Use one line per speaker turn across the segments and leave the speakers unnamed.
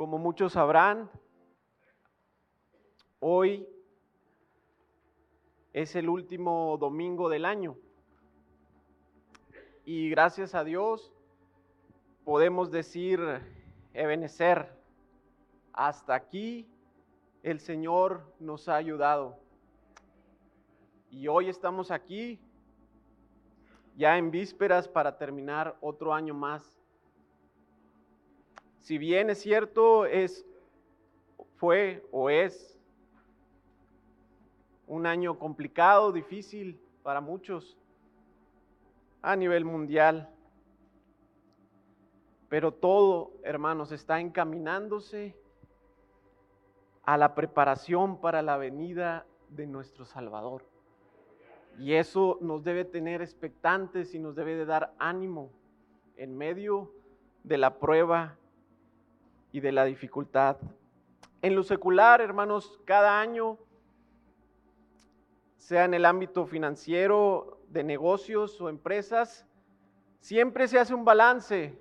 Como muchos sabrán, hoy es el último domingo del año. Y gracias a Dios podemos decir, Ebenecer, hasta aquí el Señor nos ha ayudado. Y hoy estamos aquí ya en vísperas para terminar otro año más si bien es cierto, es, fue o es un año complicado, difícil para muchos a nivel mundial. Pero todo, hermanos, está encaminándose a la preparación para la venida de nuestro Salvador. Y eso nos debe tener expectantes y nos debe de dar ánimo en medio de la prueba y de la dificultad. En lo secular, hermanos, cada año, sea en el ámbito financiero, de negocios o empresas, siempre se hace un balance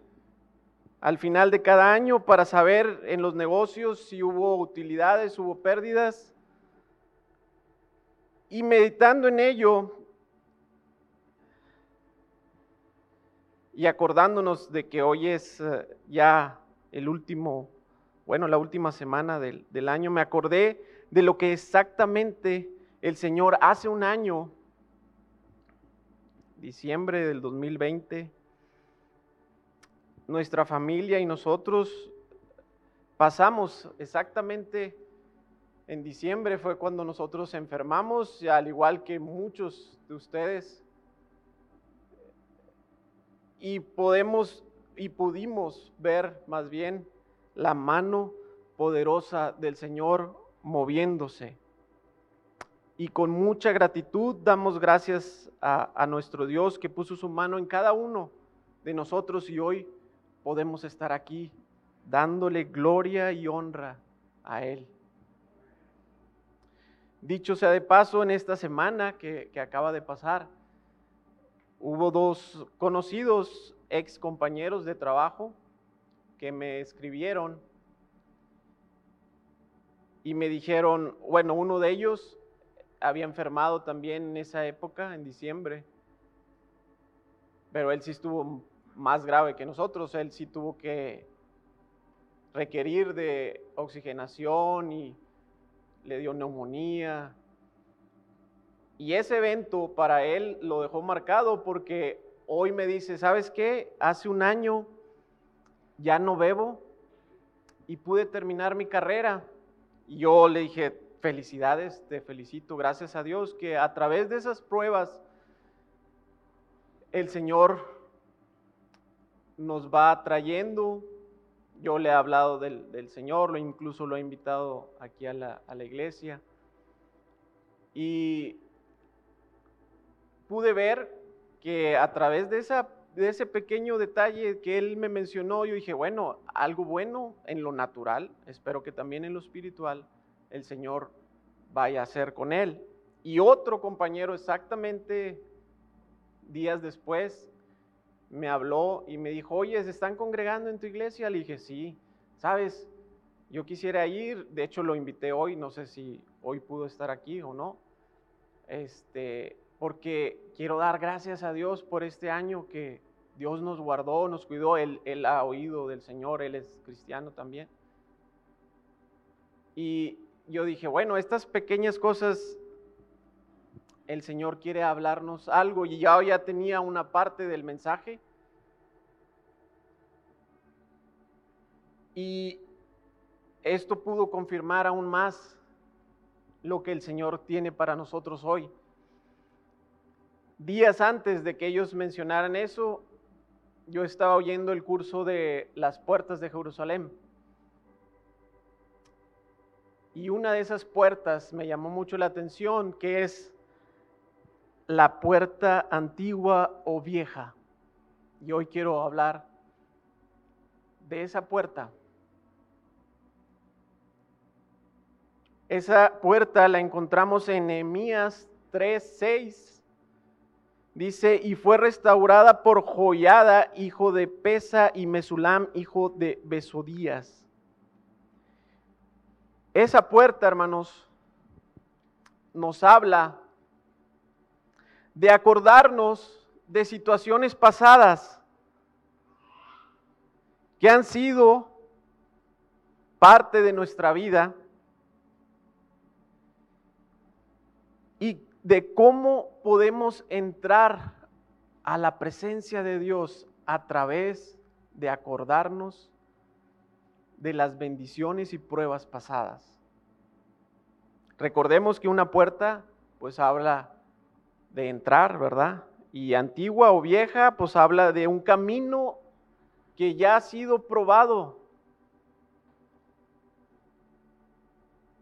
al final de cada año para saber en los negocios si hubo utilidades, hubo pérdidas. Y meditando en ello y acordándonos de que hoy es eh, ya el último, bueno, la última semana del, del año, me acordé de lo que exactamente el Señor hace un año, diciembre del 2020, nuestra familia y nosotros pasamos exactamente en diciembre fue cuando nosotros enfermamos, al igual que muchos de ustedes. Y podemos y pudimos ver más bien la mano poderosa del Señor moviéndose. Y con mucha gratitud damos gracias a, nuestro Dios que puso su mano en cada uno de nosotros y hoy podemos estar aquí dándole gloria y honra a Él. Dicho sea de paso, en esta semana que acaba de pasar, hubo dos conocidos ex compañeros de trabajo que me escribieron y me dijeron, bueno, uno de ellos había enfermado también en esa época, en diciembre, pero él sí estuvo más grave que nosotros, él sí tuvo que requerir de oxigenación y le dio neumonía. Y ese evento para él lo dejó marcado porque hoy me dice, ¿sabes qué? Hace un año ya no bebo y pude terminar mi carrera. Y yo le dije, felicidades, te felicito, gracias a Dios que a través de esas pruebas el Señor nos va trayendo. Yo le he hablado del, Señor, lo incluso lo he invitado aquí a la, a la iglesia. Y pude ver que a través de, esa, de ese pequeño detalle que él me mencionó, yo dije, bueno, algo bueno en lo natural, espero que también en lo espiritual el Señor vaya a hacer con él. Y otro compañero exactamente días después me habló y me dijo, oye, ¿se están congregando en tu iglesia? Le dije, sí, sabes, yo quisiera ir, de hecho lo invité hoy, no sé si hoy pudo estar aquí o no. Este, porque quiero dar gracias a Dios por este año que Dios nos guardó, nos cuidó, Él, él ha oído del Señor, Él es cristiano también. Y yo dije, bueno, estas pequeñas cosas, el Señor quiere hablarnos algo y ya, ya tenía una parte del mensaje. Y esto pudo confirmar aún más lo que el Señor tiene para nosotros hoy días antes de que ellos mencionaran eso, yo estaba oyendo el curso de las puertas de Jerusalén. Y una de esas puertas me llamó mucho la atención, que es la puerta antigua o vieja. Y hoy quiero hablar de esa puerta. Esa puerta la encontramos en Nehemías 3, 6 Dice, y fue restaurada por Joyada, hijo de Pesa, y Mesulam, hijo de Besodías. Esa puerta, hermanos, nos habla de acordarnos de situaciones pasadas que han sido parte de nuestra vida y de cómo podemos entrar a la presencia de Dios a través de acordarnos de las bendiciones y pruebas pasadas. Recordemos que una puerta pues habla de entrar, ¿verdad? Y antigua o vieja pues habla de un camino que ya ha sido probado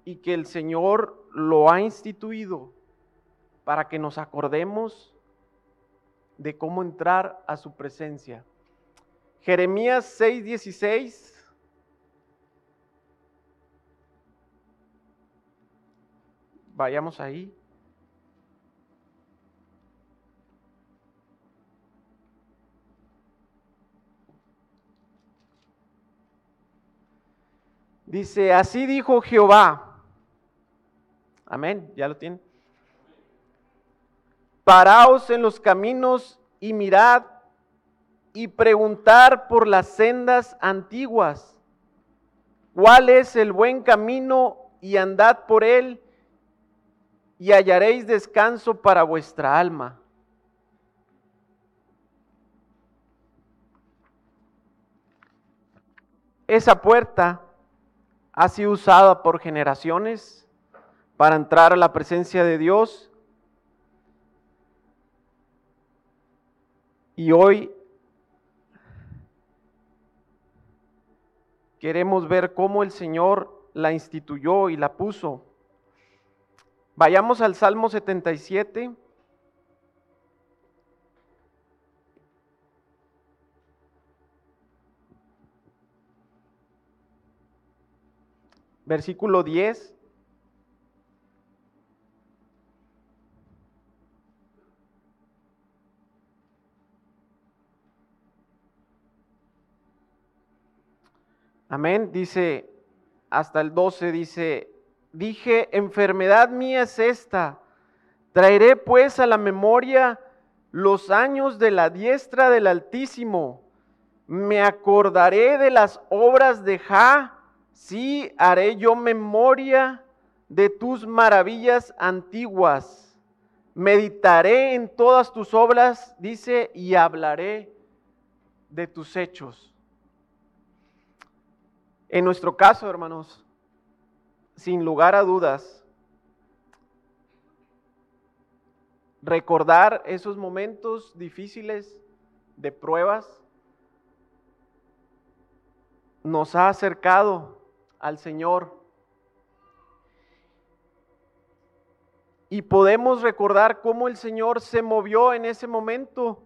y que el Señor lo ha instituido para que nos acordemos de cómo entrar a su presencia. Jeremías 6:16 Vayamos ahí. Dice, así dijo Jehová. Amén, ya lo tiene. Paraos en los caminos y mirad y preguntar por las sendas antiguas. ¿Cuál es el buen camino y andad por él y hallaréis descanso para vuestra alma? Esa puerta ha sido usada por generaciones para entrar a la presencia de Dios. Y hoy queremos ver cómo el Señor la instituyó y la puso. Vayamos al Salmo 77. versículo 10. Amén, dice hasta el 12, dice, dije, enfermedad mía es esta, traeré pues a la memoria los años de la diestra del Altísimo, me acordaré de las obras de Ja, Sí haré yo memoria de tus maravillas antiguas. Meditaré en todas tus obras, dice, y hablaré de tus hechos. En nuestro caso, hermanos, sin lugar a dudas, recordar esos momentos difíciles de pruebas nos ha acercado al Señor. Y podemos recordar cómo el Señor se movió en ese momento,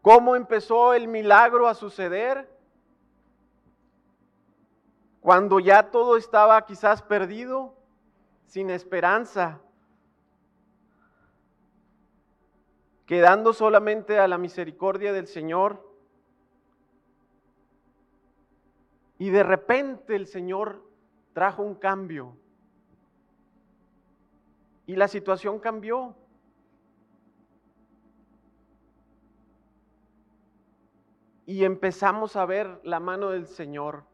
cómo empezó el milagro a suceder, cuando ya todo estaba quizás perdido, sin esperanza, quedando solamente a la misericordia del Señor. Y de repente el Señor trajo un cambio. Y la situación cambió. Y empezamos a ver la mano del Señor.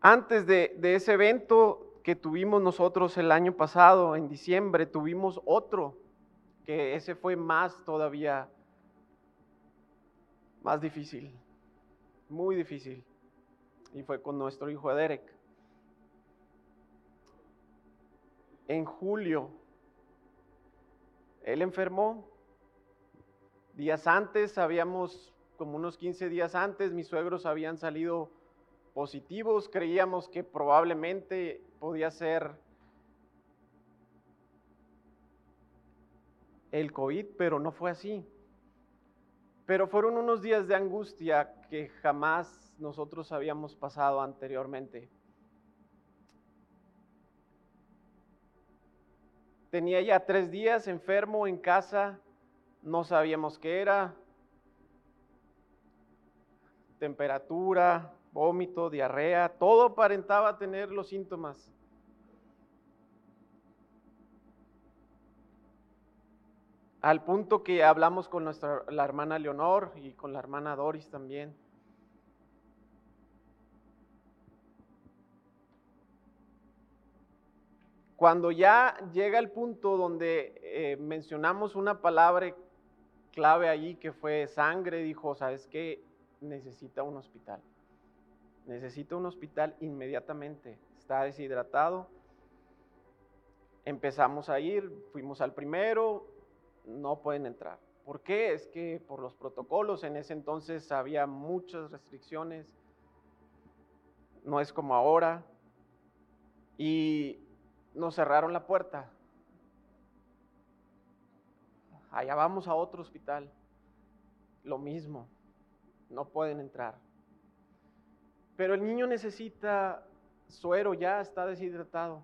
Antes de, ese evento que tuvimos nosotros el año pasado, en diciembre, tuvimos otro, que ese fue más todavía, más difícil, muy difícil y fue con nuestro hijo Derek. En julio, él enfermó. Días antes, habíamos, como unos 15 días antes, mis suegros habían salido positivos. Creíamos que probablemente podía ser el COVID, pero no fue así. Pero fueron unos días de angustia que jamás nosotros habíamos pasado anteriormente. Tenía ya tres días enfermo en casa, no sabíamos qué era, temperatura, vómito, diarrea, todo aparentaba tener los síntomas. Al punto que hablamos con nuestra, la hermana Leonor y con la hermana Doris también. Cuando ya llega el punto donde eh, mencionamos una palabra clave allí que fue sangre, dijo, ¿sabes qué? Necesita un hospital. Necesita un hospital inmediatamente. Está deshidratado. Empezamos a ir, fuimos al primero, no pueden entrar. ¿Por qué? Es que por los protocolos en ese entonces había muchas restricciones. No es como ahora. Y nos cerraron la puerta. Allá vamos a otro hospital. Lo mismo. No pueden entrar. Pero el niño necesita suero, ya está deshidratado.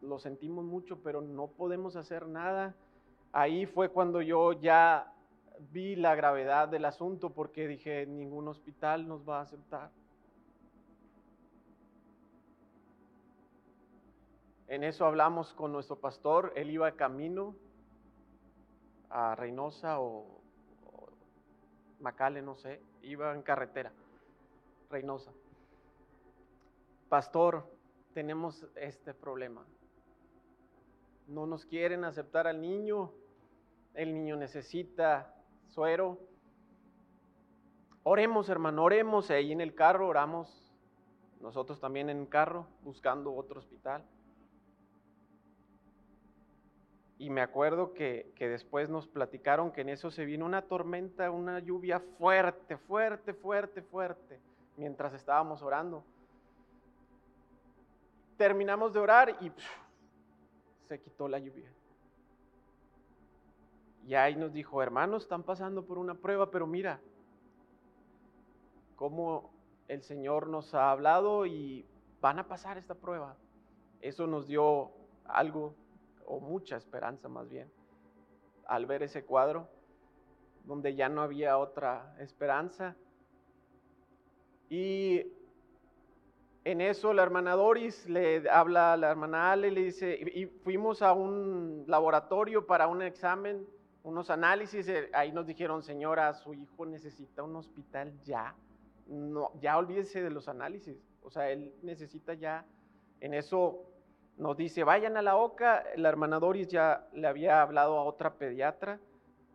Lo sentimos mucho, pero no podemos hacer nada. Ahí fue cuando yo ya vi la gravedad del asunto porque dije, ningún hospital nos va a aceptar. En eso hablamos con nuestro pastor, él iba camino a Reynosa o, Macale, no sé, iba en carretera, Reynosa. Pastor, tenemos este problema. No nos quieren aceptar al niño, el niño necesita suero. Oremos, hermano, oremos, ahí en el carro oramos, nosotros también en el carro, buscando otro hospital. Y me acuerdo que, después nos platicaron que en eso se vino una tormenta, una lluvia fuerte, fuerte, fuerte, fuerte, mientras estábamos orando. Terminamos de orar y se quitó la lluvia. Y ahí nos dijo, hermanos, están pasando por una prueba, pero mira cómo el Señor nos ha hablado y van a pasar esta prueba. Eso nos dio algo o mucha esperanza más bien, al ver ese cuadro, donde ya no había otra esperanza. Y en eso la hermana Doris le habla a la hermana Ale, le dice, y fuimos a un laboratorio para un examen, unos análisis, eh, ahí nos dijeron, señora, su hijo necesita un hospital ya, no, ya olvídese de los análisis, o sea, él necesita ya, en eso nos dice, vayan a la OCA, la hermana Doris ya le había hablado a otra pediatra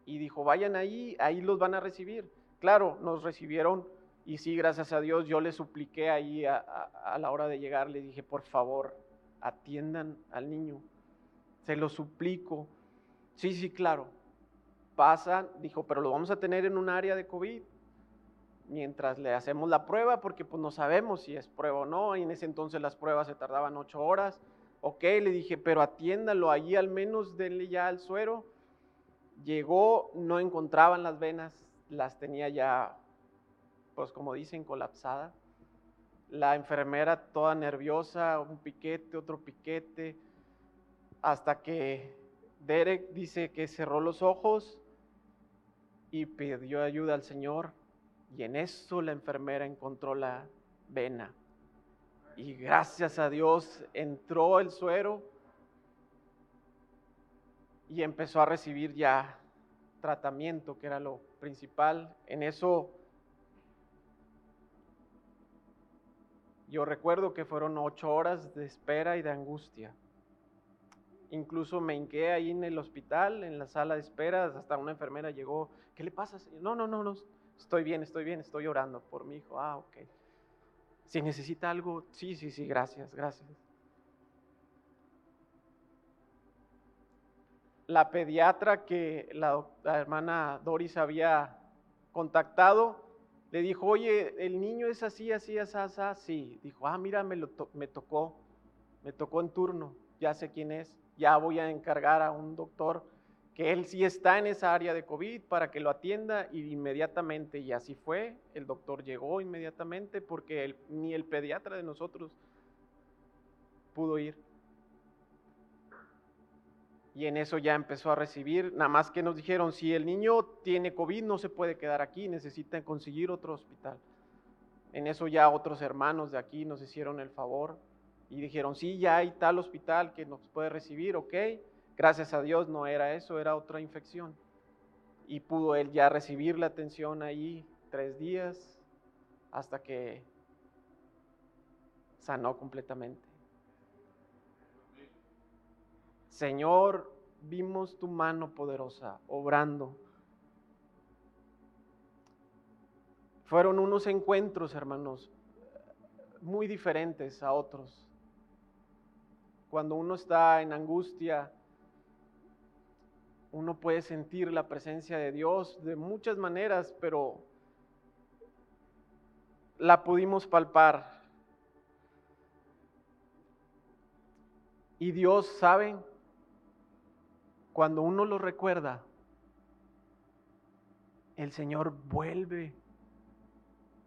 y dijo, vayan ahí, ahí los van a recibir. Claro, nos recibieron y sí, gracias a Dios, yo le supliqué ahí a, a la hora de llegar, le dije, por favor, atiendan al niño, se lo suplico. Sí, sí, claro, pasan, dijo, pero lo vamos a tener en un área de COVID mientras le hacemos la prueba, porque pues no sabemos si es prueba o no, y en ese entonces las pruebas se tardaban ocho horas, Ok, le dije, pero atiéndalo, allí al menos denle ya el suero. Llegó, no encontraban las venas, las tenía ya, pues como dicen, colapsada. La enfermera toda nerviosa, un piquete, otro piquete, hasta que Derek dice que cerró los ojos y pidió ayuda al Señor. Y en eso la enfermera encontró la vena. Y gracias a Dios entró el suero y empezó a recibir ya tratamiento, que era lo principal. En eso yo recuerdo que fueron ocho horas de espera y de angustia. Incluso me hinqué ahí en el hospital, en la sala de espera, hasta una enfermera llegó, ¿qué le pasa? No, no, no, no, estoy bien, estoy bien, estoy orando por mi hijo. Ah, ok. Si necesita algo, sí, sí, sí, gracias, gracias. La pediatra que la, hermana Doris había contactado, le dijo, oye, el niño es así, así, así, así. Sí, dijo, ah, mira, me, lo me tocó, me tocó en turno, ya sé quién es, ya voy a encargar a un doctor que él sí está en esa área de COVID para que lo atienda y inmediatamente, y así fue, el doctor llegó inmediatamente porque ni el pediatra de nosotros pudo ir. Y en eso ya empezó a recibir, nada más que nos dijeron, si el niño tiene COVID no se puede quedar aquí, necesita conseguir otro hospital. En eso ya otros hermanos de aquí nos hicieron el favor y dijeron, sí, ya hay tal hospital que nos puede recibir, ok. Gracias a Dios no era eso, era otra infección. Y pudo él ya recibir la atención ahí tres días hasta que sanó completamente. Señor, vimos tu mano poderosa obrando. Fueron unos encuentros, hermanos, muy diferentes a otros. Cuando uno está en angustia, uno puede sentir la presencia de Dios de muchas maneras, pero la pudimos palpar. Y Dios sabe, cuando uno lo recuerda, el Señor vuelve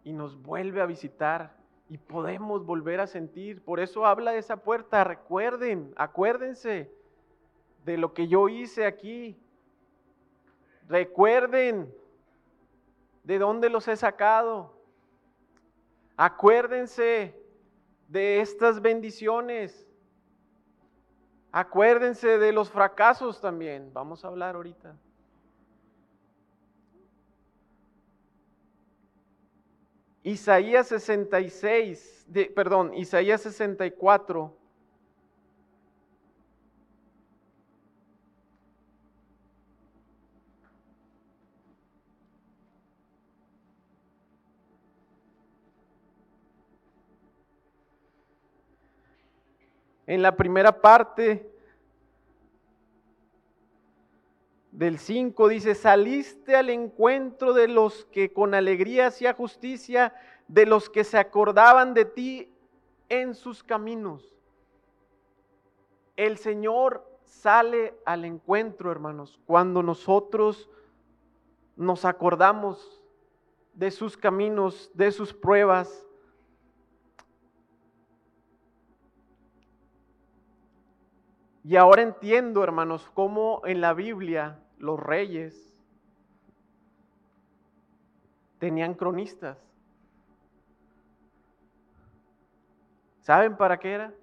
y nos vuelve a visitar y podemos volver a sentir. Por eso habla de esa puerta. Recuerden, acuérdense de lo que yo hice aquí. Recuerden de dónde los he sacado. Acuérdense de estas bendiciones. Acuérdense de los fracasos también. Vamos a hablar ahorita. Isaías 66, de, perdón, Isaías 64. En la primera parte del 5 dice, saliste al encuentro de los que con alegría hacía justicia, de los que se acordaban de ti en sus caminos. El Señor sale al encuentro, hermanos, cuando nosotros nos acordamos de sus caminos, de sus pruebas, Y ahora entiendo, hermanos, cómo en la Biblia los reyes tenían cronistas. ¿Saben para qué era?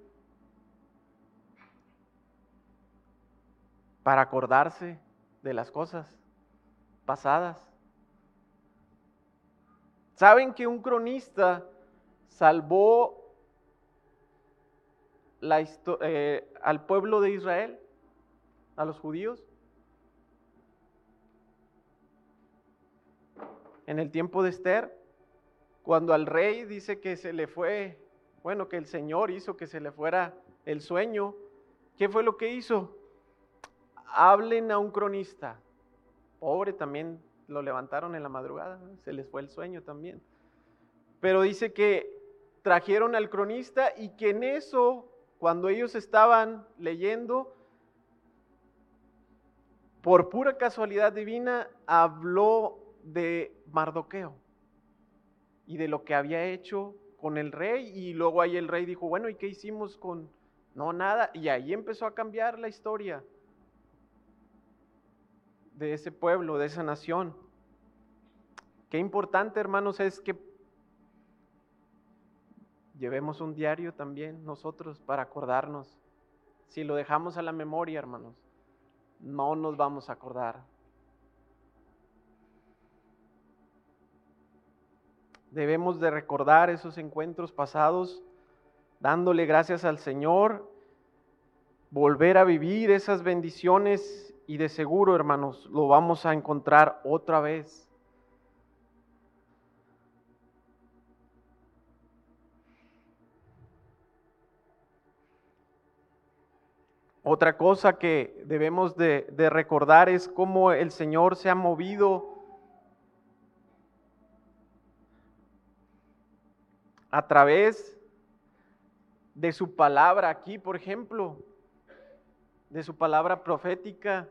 Para acordarse de las cosas pasadas. ¿Saben que un cronista salvó eh, al pueblo de Israel, a los judíos. En el tiempo de Esther, cuando al rey dice que se le fue, bueno, que el Señor hizo que se le fuera el sueño, ¿qué fue lo que hizo? Hablen a un cronista. Pobre también lo levantaron en la madrugada, se les fue el sueño también. Pero dice que trajeron al cronista y que en eso cuando ellos estaban leyendo, por pura casualidad divina, habló de Mardoqueo y de lo que había hecho con el rey. Y luego ahí el rey dijo, bueno, ¿y qué hicimos con...? No, nada. Y ahí empezó a cambiar la historia de ese pueblo, de esa nación. Qué importante, hermanos, es que llevemos un diario también nosotros para acordarnos. Si lo dejamos a la memoria, hermanos, no nos vamos a acordar. Debemos de recordar esos encuentros pasados, dándole gracias al Señor, volver a vivir esas bendiciones y de seguro, hermanos, lo vamos a encontrar otra vez. Otra cosa que debemos de, recordar es cómo el Señor se ha movido a través de su palabra aquí, por ejemplo, de su palabra profética,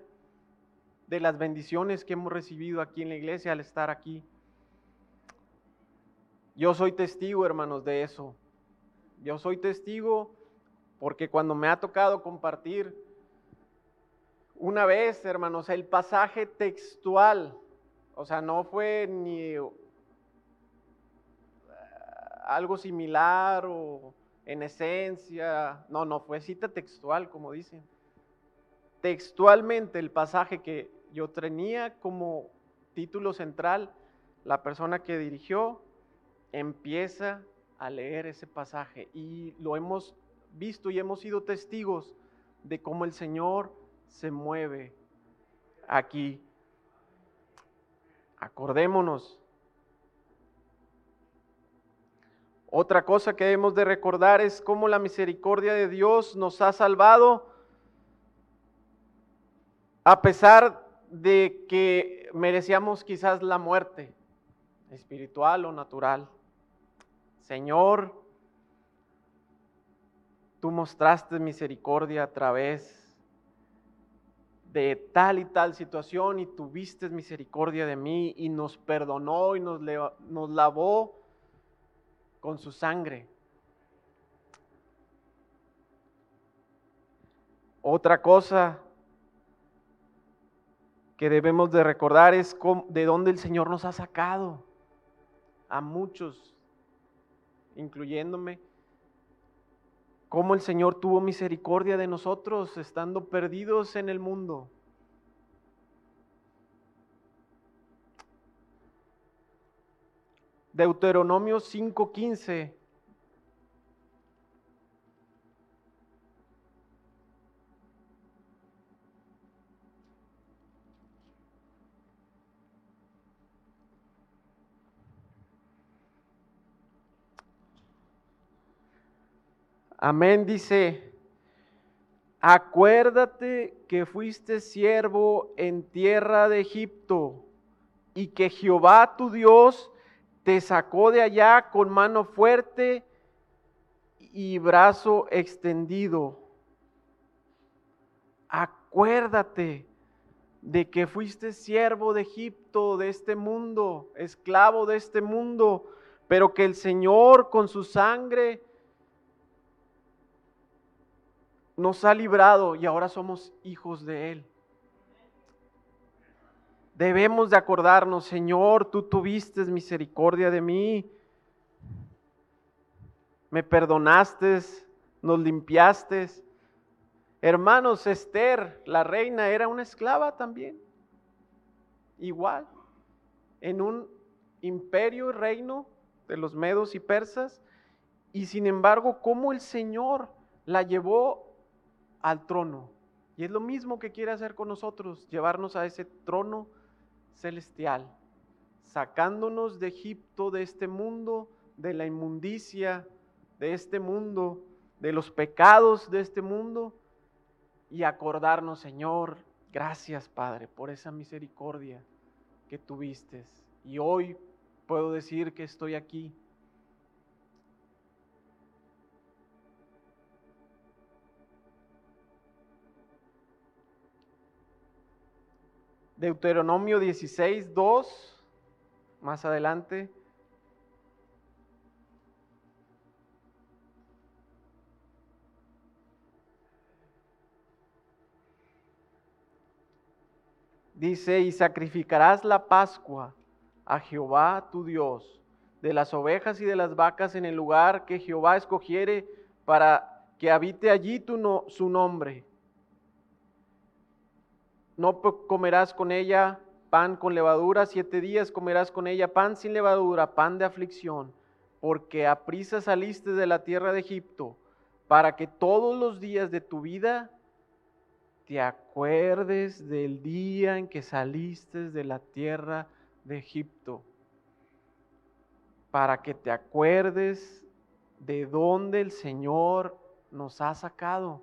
de las bendiciones que hemos recibido aquí en la iglesia al estar aquí. Yo soy testigo, hermanos, de eso. Yo soy testigo porque cuando me ha tocado compartir una vez, hermanos, el pasaje textual, o sea, no fue ni algo similar o en esencia. No, no, fue cita textual, como dicen. Textualmente el pasaje que yo tenía como título central, la persona que dirigió empieza a leer ese pasaje y lo hemos visto y hemos sido testigos de cómo el Señor se mueve aquí. Acordémonos. Otra cosa que debemos de recordar es cómo la misericordia de Dios nos ha salvado a pesar de que merecíamos quizás la muerte espiritual o natural. Señor, tú mostraste misericordia a través de tal y tal situación y tuviste misericordia de mí y nos perdonó y nos, lavó con su sangre. Otra cosa que debemos de recordar es de dónde el Señor nos ha sacado a muchos, incluyéndome, cómo el Señor tuvo misericordia de nosotros estando perdidos en el mundo. Deuteronomio 5:15 Amén dice, acuérdate que fuiste siervo en tierra de Egipto y que Jehová tu Dios te sacó de allá con mano fuerte y brazo extendido. Acuérdate de que fuiste siervo de Egipto, de este mundo, esclavo de este mundo, pero que el Señor con su sangre nos ha librado y ahora somos hijos de Él. Debemos de acordarnos, Señor, tú tuviste misericordia de mí, me perdonaste, nos limpiaste. Hermanos, Esther, la reina, era una esclava también, igual, en un imperio y reino de los medos y persas, y sin embargo, cómo el Señor la llevó al trono. Y es lo mismo que quiere hacer con nosotros, llevarnos a ese trono celestial, sacándonos de Egipto, de este mundo, de la inmundicia de este mundo, de los pecados de este mundo, y acordarnos, Señor, gracias Padre por esa misericordia que tuviste. Y hoy puedo decir que estoy aquí Deuteronomio 16, 2, más adelante. Dice, y sacrificarás la Pascua a Jehová tu Dios, de las ovejas y de las vacas en el lugar que Jehová escogiere para que habite allí tu no, su nombre no comerás con ella pan con levadura, siete días comerás con ella pan sin levadura, pan de aflicción, porque a prisa saliste de la tierra de Egipto, para que todos los días de tu vida te acuerdes del día en que saliste de la tierra de Egipto, para que te acuerdes de dónde el Señor nos ha sacado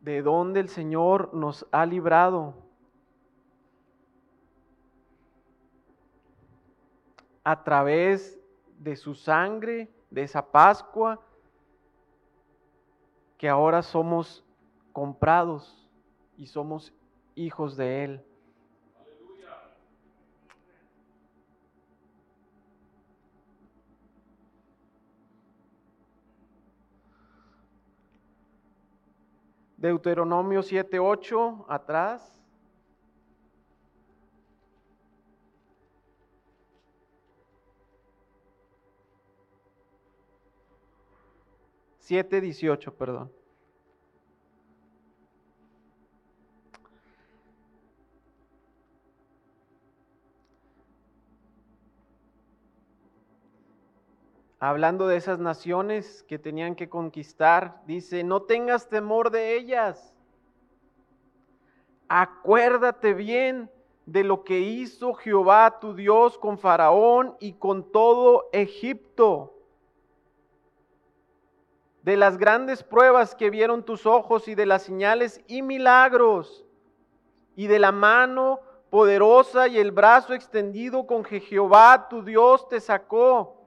de donde el Señor nos ha librado. A través de su sangre, de esa Pascua, que ahora somos comprados y somos hijos de Él. Deuteronomio 7, 8, atrás. Siete dieciocho, perdón. Hablando de esas naciones que tenían que conquistar, dice, no tengas temor de ellas. Acuérdate bien de lo que hizo Jehová tu Dios con Faraón y con todo Egipto, de las grandes pruebas que vieron tus ojos y de las señales y milagros, y de la mano poderosa y el brazo extendido con que Jehová tu Dios te sacó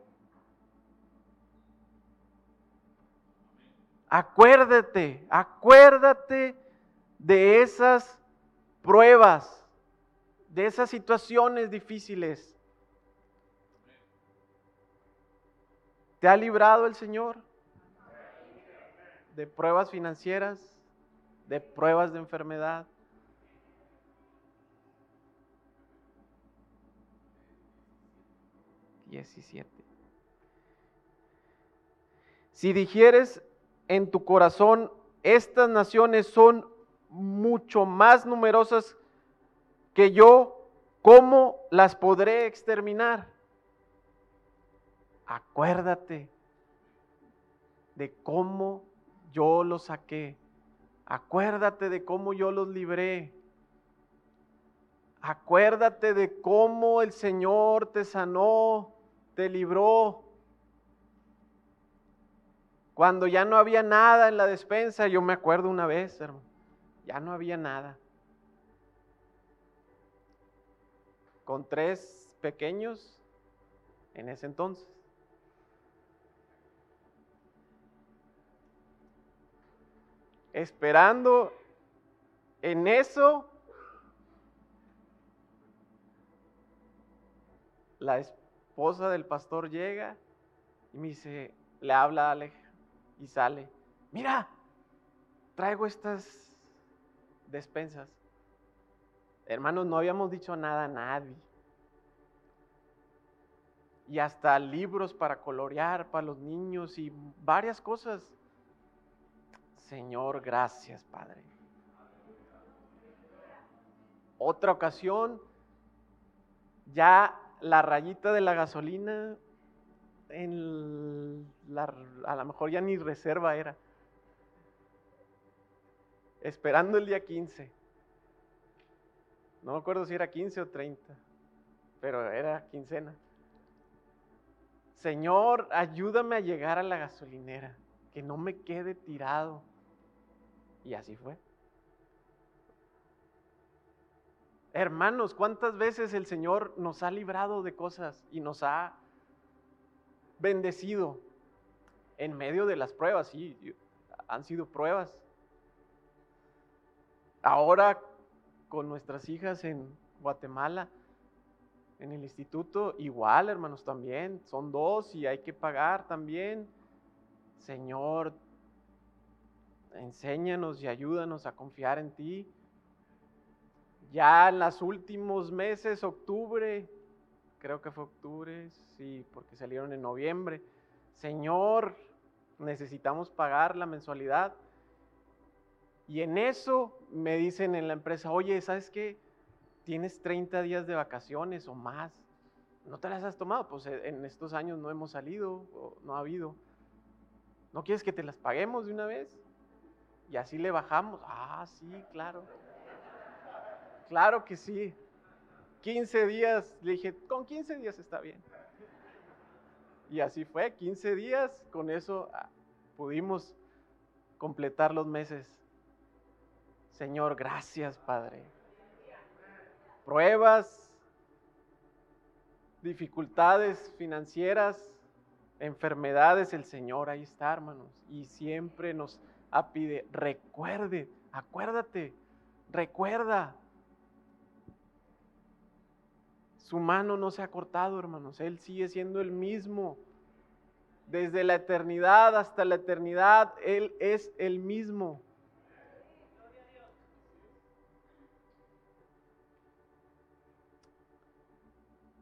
Acuérdate, acuérdate de esas pruebas, de esas situaciones difíciles. ¿Te ha librado el Señor de pruebas financieras, de pruebas de enfermedad? Diecisiete. Si dijeres en tu corazón, estas naciones son mucho más numerosas que yo, ¿cómo las podré exterminar? Acuérdate de cómo yo los saqué. Acuérdate de cómo yo los libré. Acuérdate de cómo el Señor te sanó, te libró. Cuando ya no había nada en la despensa, yo me acuerdo una vez, hermano, ya no había nada. Con tres pequeños en ese entonces. Esperando en eso, la esposa del pastor llega y me dice, le habla a y sale, mira, traigo estas despensas. Hermanos, no habíamos dicho nada a nadie. Y hasta libros para colorear para los niños y varias cosas. Señor, gracias, Padre. Otra ocasión, ya la rayita de la gasolina la, a lo mejor ya ni reserva era. Esperando el día 15. No me acuerdo si era 15 o 30, pero era quincena. Señor, ayúdame a llegar a la gasolinera, que no me quede tirado. Y así fue. Hermanos, ¿cuántas veces el Señor nos ha librado de cosas y nos ha bendecido en medio de las pruebas, sí, han sido pruebas. Ahora con nuestras hijas en Guatemala, en el instituto, igual hermanos también, son dos y hay que pagar también. Señor, enséñanos y ayúdanos a confiar en ti. Ya en los últimos meses, octubre, creo que fue octubre, sí, porque salieron en noviembre. Señor, necesitamos pagar la mensualidad. Y en eso me dicen en la empresa, oye, ¿sabes qué? Tienes 30 días de vacaciones o más. ¿No te las has tomado? Pues eh, en estos años no hemos salido, no ha habido. ¿No quieres que te las paguemos de una vez? Y así le bajamos. Ah, sí, claro. Claro que sí. 15 días, le dije, con 15 días está bien. Y así fue, 15 días, con eso ah, pudimos completar los meses. Señor, gracias Padre. Pruebas, dificultades financieras, enfermedades, el Señor ahí está, hermanos. Y siempre nos pide, recuerde, acuérdate, recuerda, Su mano no se ha cortado, hermanos. Él sigue siendo el mismo. Desde la eternidad hasta la eternidad, Él es el mismo.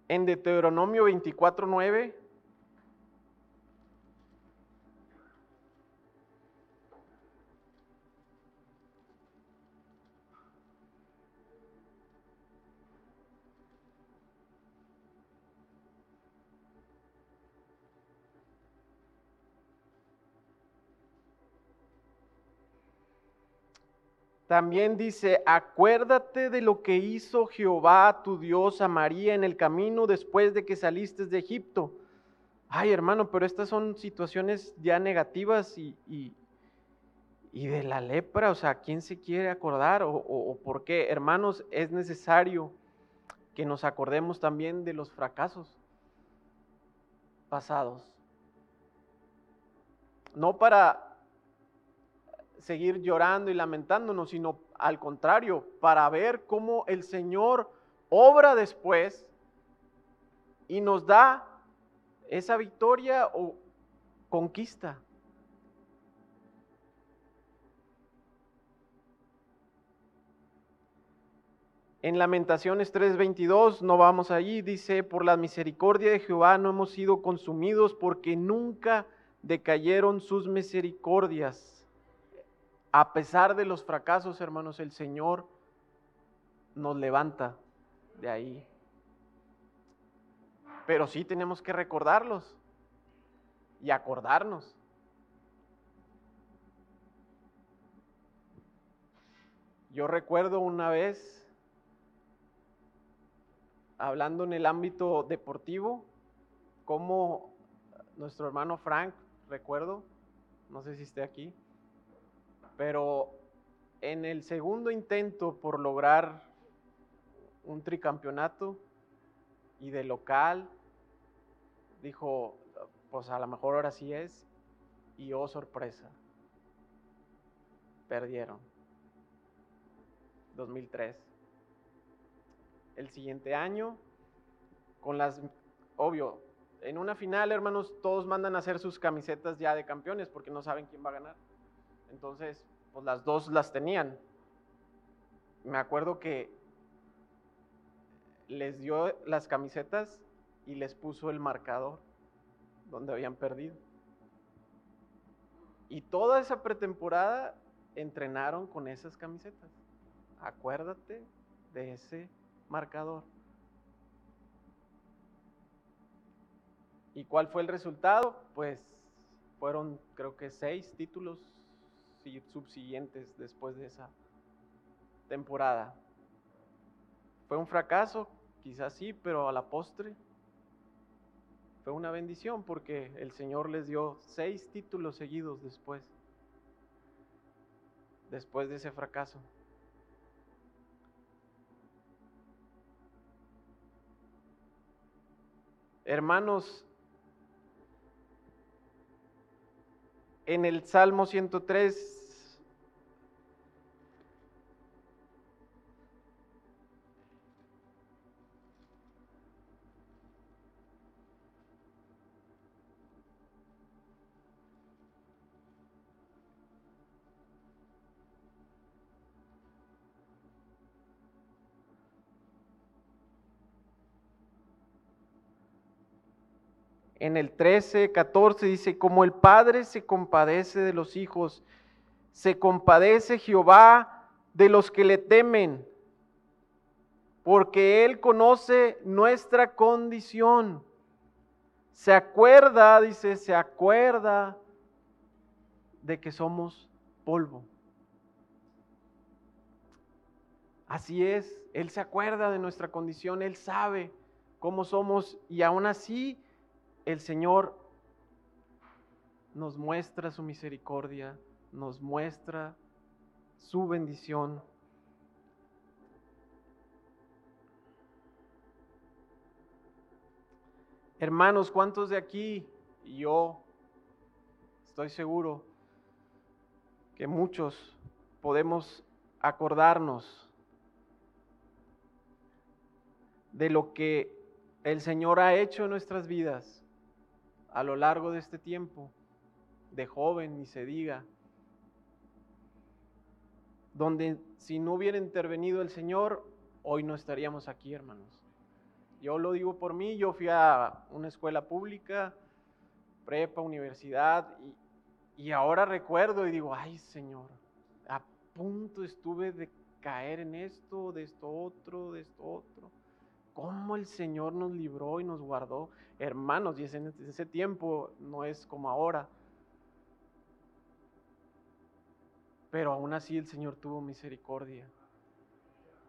En Deuteronomio 24:9 También dice, acuérdate de lo que hizo Jehová tu Dios a María en el camino después de que saliste de Egipto. Ay, hermano, pero estas son situaciones ya negativas y, y, de la lepra, o sea, ¿quién se quiere acordar o, o por qué? Hermanos, es necesario que nos acordemos también de los fracasos pasados. No para seguir llorando y lamentándonos, sino al contrario, para ver cómo el Señor obra después y nos da esa victoria o conquista. En Lamentaciones 3:22, no vamos allí, dice, por la misericordia de Jehová no hemos sido consumidos porque nunca decayeron sus misericordias. A pesar de los fracasos, hermanos, el Señor nos levanta de ahí. Pero sí tenemos que recordarlos y acordarnos. Yo recuerdo una vez, hablando en el ámbito deportivo, cómo nuestro hermano Frank, recuerdo, no sé si esté aquí, pero en el segundo intento por lograr un tricampeonato y de local, dijo, pues a lo mejor ahora sí es, y oh sorpresa, perdieron. 2003. El siguiente año, con las, obvio, en una final, hermanos, todos mandan a hacer sus camisetas ya de campeones porque no saben quién va a ganar. Entonces, pues las dos las tenían. Me acuerdo que les dio las camisetas y les puso el marcador donde habían perdido. Y toda esa pretemporada entrenaron con esas camisetas. Acuérdate de ese marcador. ¿Y cuál fue el resultado? Pues fueron creo que seis títulos subsiguientes después de esa temporada. Fue un fracaso, quizás sí, pero a la postre fue una bendición porque el Señor les dio seis títulos seguidos después, después de ese fracaso. Hermanos, en el Salmo 103 en el 13, 14 dice, como el Padre se compadece de los hijos, se compadece Jehová de los que le temen, porque Él conoce nuestra condición. Se acuerda, dice, se acuerda de que somos polvo. Así es, Él se acuerda de nuestra condición, Él sabe cómo somos y aún así el Señor nos muestra su misericordia, nos muestra su bendición. Hermanos, ¿cuántos de aquí, yo estoy seguro que muchos podemos acordarnos de lo que el Señor ha hecho en nuestras vidas? A lo largo de este tiempo, de joven, ni se diga, donde si no hubiera intervenido el Señor, hoy no estaríamos aquí, hermanos. Yo lo digo por mí, yo fui a una escuela pública, prepa, universidad, y, ahora recuerdo y digo, ay Señor, a punto estuve de caer en esto, de esto otro, de esto otro cómo el Señor nos libró y nos guardó. Hermanos, y en ese tiempo no es como ahora. pero aún así el Señor tuvo misericordia.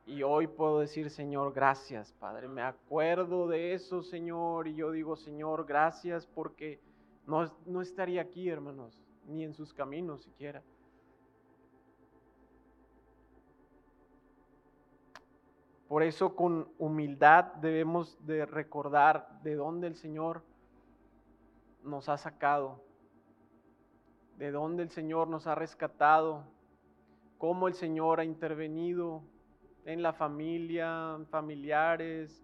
Y hoy puedo decir, Señor, gracias, Padre. Me acuerdo de eso, Señor, y yo digo, Señor, gracias porque no, no estaría aquí, hermanos, ni en sus caminos siquiera. Por eso con humildad debemos de recordar de dónde el Señor nos ha sacado, de dónde el Señor nos ha rescatado, cómo el Señor ha intervenido en la familia, familiares,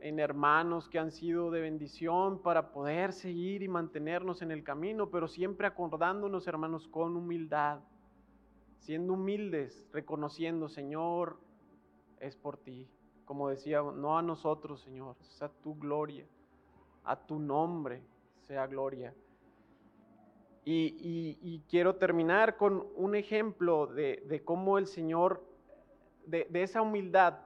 en hermanos que han sido de bendición para poder seguir y mantenernos en el camino, pero siempre acordándonos, hermanos, con humildad, siendo humildes, reconociendo, Señor, es por ti. Como decía, no a nosotros, Señor, es a tu gloria, a tu nombre sea gloria. Y, quiero terminar con un ejemplo de, cómo el Señor, de, de esa humildad,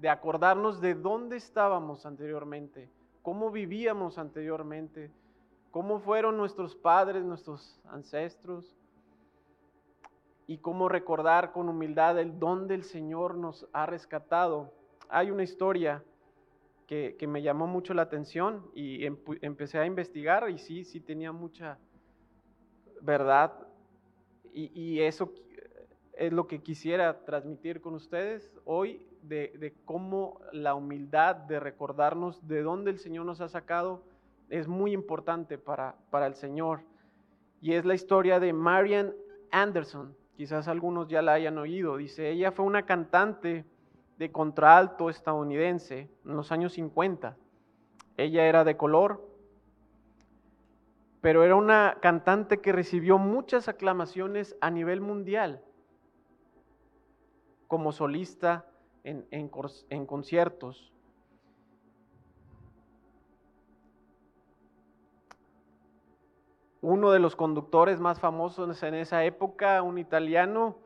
de acordarnos de dónde estábamos anteriormente, cómo vivíamos anteriormente, cómo fueron nuestros padres, nuestros ancestros, y cómo recordar con humildad el don del Señor nos ha rescatado. Hay una historia que, me llamó mucho la atención y empecé a investigar y sí, sí tenía mucha verdad y, eso es lo que quisiera transmitir con ustedes hoy de, cómo la humildad de recordarnos de dónde el Señor nos ha sacado es muy importante para, para el Señor. Y es la historia de Marian Anderson quizás algunos ya la hayan oído, dice, ella fue una cantante de contraalto estadounidense en los años 50. Ella era de color, pero era una cantante que recibió muchas aclamaciones a nivel mundial como solista en, en conciertos. Uno de los conductores más famosos en esa época, un italiano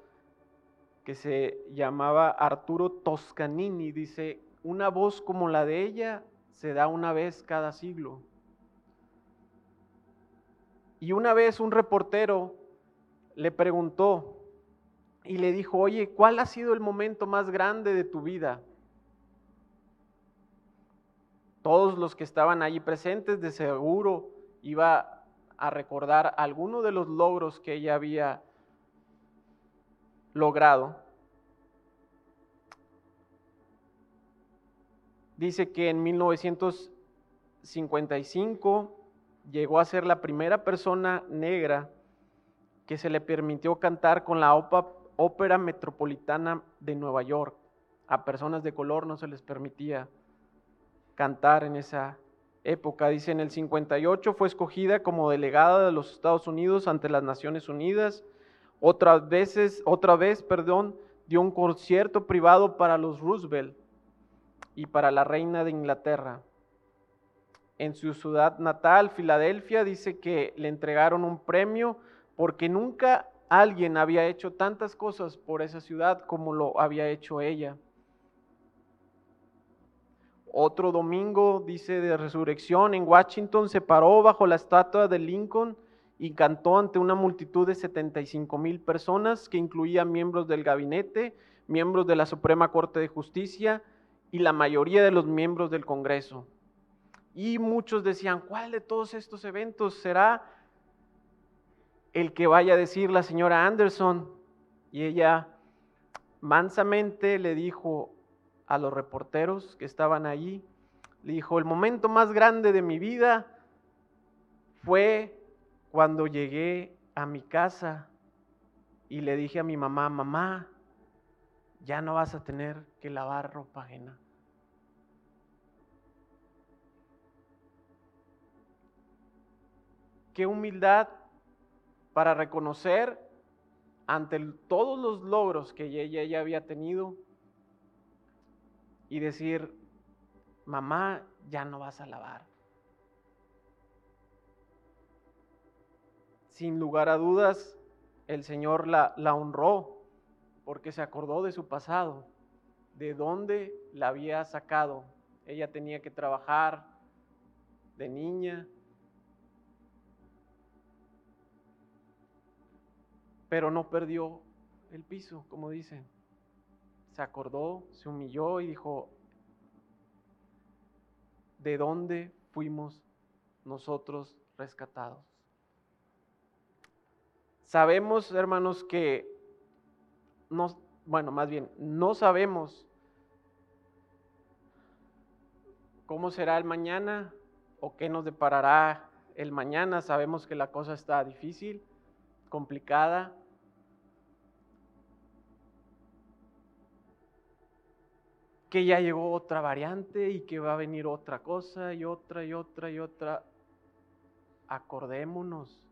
que se llamaba Arturo Toscanini, dice, una voz como la de ella se da una vez cada siglo. Y una vez un reportero le preguntó y le dijo, oye, ¿cuál ha sido el momento más grande de tu vida? Todos los que estaban allí presentes de seguro iba a recordar algunos de los logros que ella había logrado. Dice que en 1955 llegó a ser la primera persona negra que se le permitió cantar con la Ópera Metropolitana de Nueva York. A personas de color no se les permitía cantar en esa época. Dice, en el 58 fue escogida como delegada de los Estados Unidos ante las Naciones Unidas. Otras veces, otra vez, perdón, dio un concierto privado para los Roosevelt y para la reina de Inglaterra. En su ciudad natal, Filadelfia, dice que le entregaron un premio porque nunca alguien había hecho tantas cosas por esa ciudad como lo había hecho ella. Otro domingo, dice, de resurrección en Washington, se paró bajo la estatua de Lincoln y cantó ante una multitud de 75 mil personas que incluía miembros del gabinete, miembros de la Suprema Corte de Justicia y la mayoría de los miembros del Congreso. Y muchos decían, ¿cuál de todos estos eventos será el que vaya a decir la señora Anderson? Y ella mansamente le dijo, a los reporteros que estaban allí. Le dijo, el momento más grande de mi vida fue cuando llegué a mi casa y le dije a mi mamá, mamá, ya no vas a tener que lavar ropa ajena. Qué humildad para reconocer ante todos los logros que ella ya había tenido, y decir, mamá, ya no vas a lavar. Sin lugar a dudas, el Señor la, la honró porque se acordó de su pasado, de dónde la había sacado. Ella tenía que trabajar de niña. pero no perdió el piso, como dicen. Se acordó, se humilló y dijo, ¿de dónde fuimos nosotros rescatados? Sabemos, hermanos, que no, bueno, más bien, no sabemos cómo será el mañana o qué nos deparará el mañana. Sabemos que la cosa está difícil, complicada. Que ya llegó otra variante y que va a venir otra cosa y otra y otra y otra. Acordémonos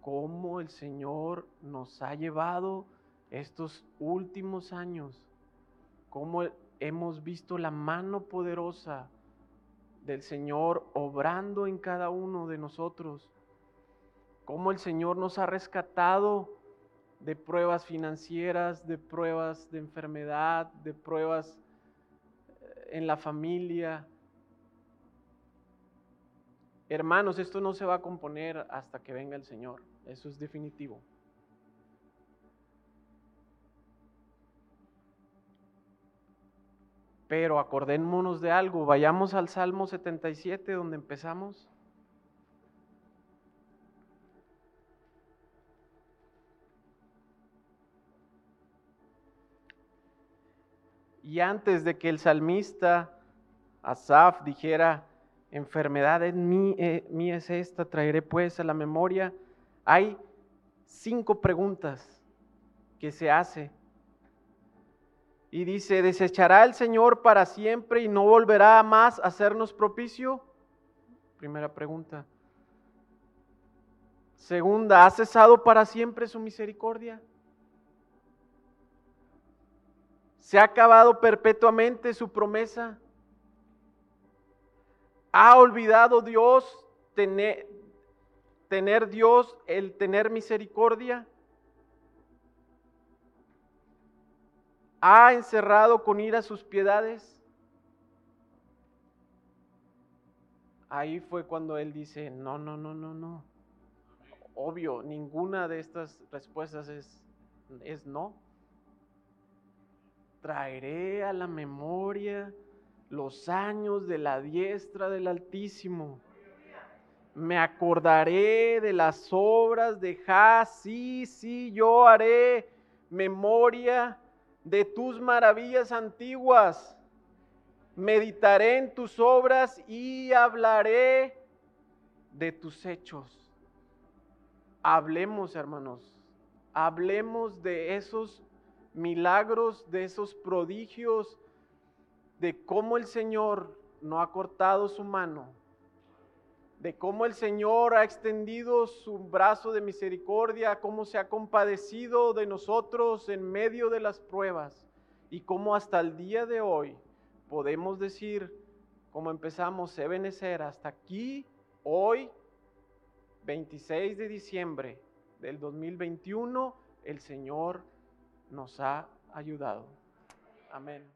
cómo el Señor nos ha llevado estos últimos años, cómo hemos visto la mano poderosa del Señor obrando en cada uno de nosotros, cómo el Señor nos ha rescatado de pruebas financieras, de pruebas de enfermedad, de pruebas en la familia. Hermanos, esto no se va a componer hasta que venga el Señor, eso es definitivo. Pero acordémonos de algo, vayamos al Salmo 77 donde empezamos. Y antes de que el salmista Asaf dijera, enfermedad en mí, eh, mí es esta, traeré pues a la memoria, hay cinco preguntas que se hace y dice, ¿desechará el Señor para siempre y no volverá más a hacernos propicio? Primera pregunta. Segunda, ¿ha cesado para siempre su misericordia? ¿Se ha acabado perpetuamente su promesa? ¿Ha olvidado Dios tener, Dios el tener misericordia? ha encerrado con ira sus piedades. Ahí fue cuando él dice, no, no, no, no, no. Obvio, ninguna de estas respuestas es, es no. Traeré a la memoria los años de la diestra del Altísimo. Me acordaré de las obras de Ja, sí, sí, yo haré memoria de tus maravillas antiguas. Meditaré en tus obras y hablaré de tus hechos. Hablemos, hermanos, hablemos de esos milagros, de esos prodigios, de cómo el Señor no ha cortado su mano de cómo el Señor ha extendido su brazo de misericordia, cómo se ha compadecido de nosotros en medio de las pruebas y cómo hasta el día de hoy podemos decir, como empezamos, Ebenezer, hasta aquí, hoy, 26 de diciembre del 2021, el Señor nos ha ayudado. Amén.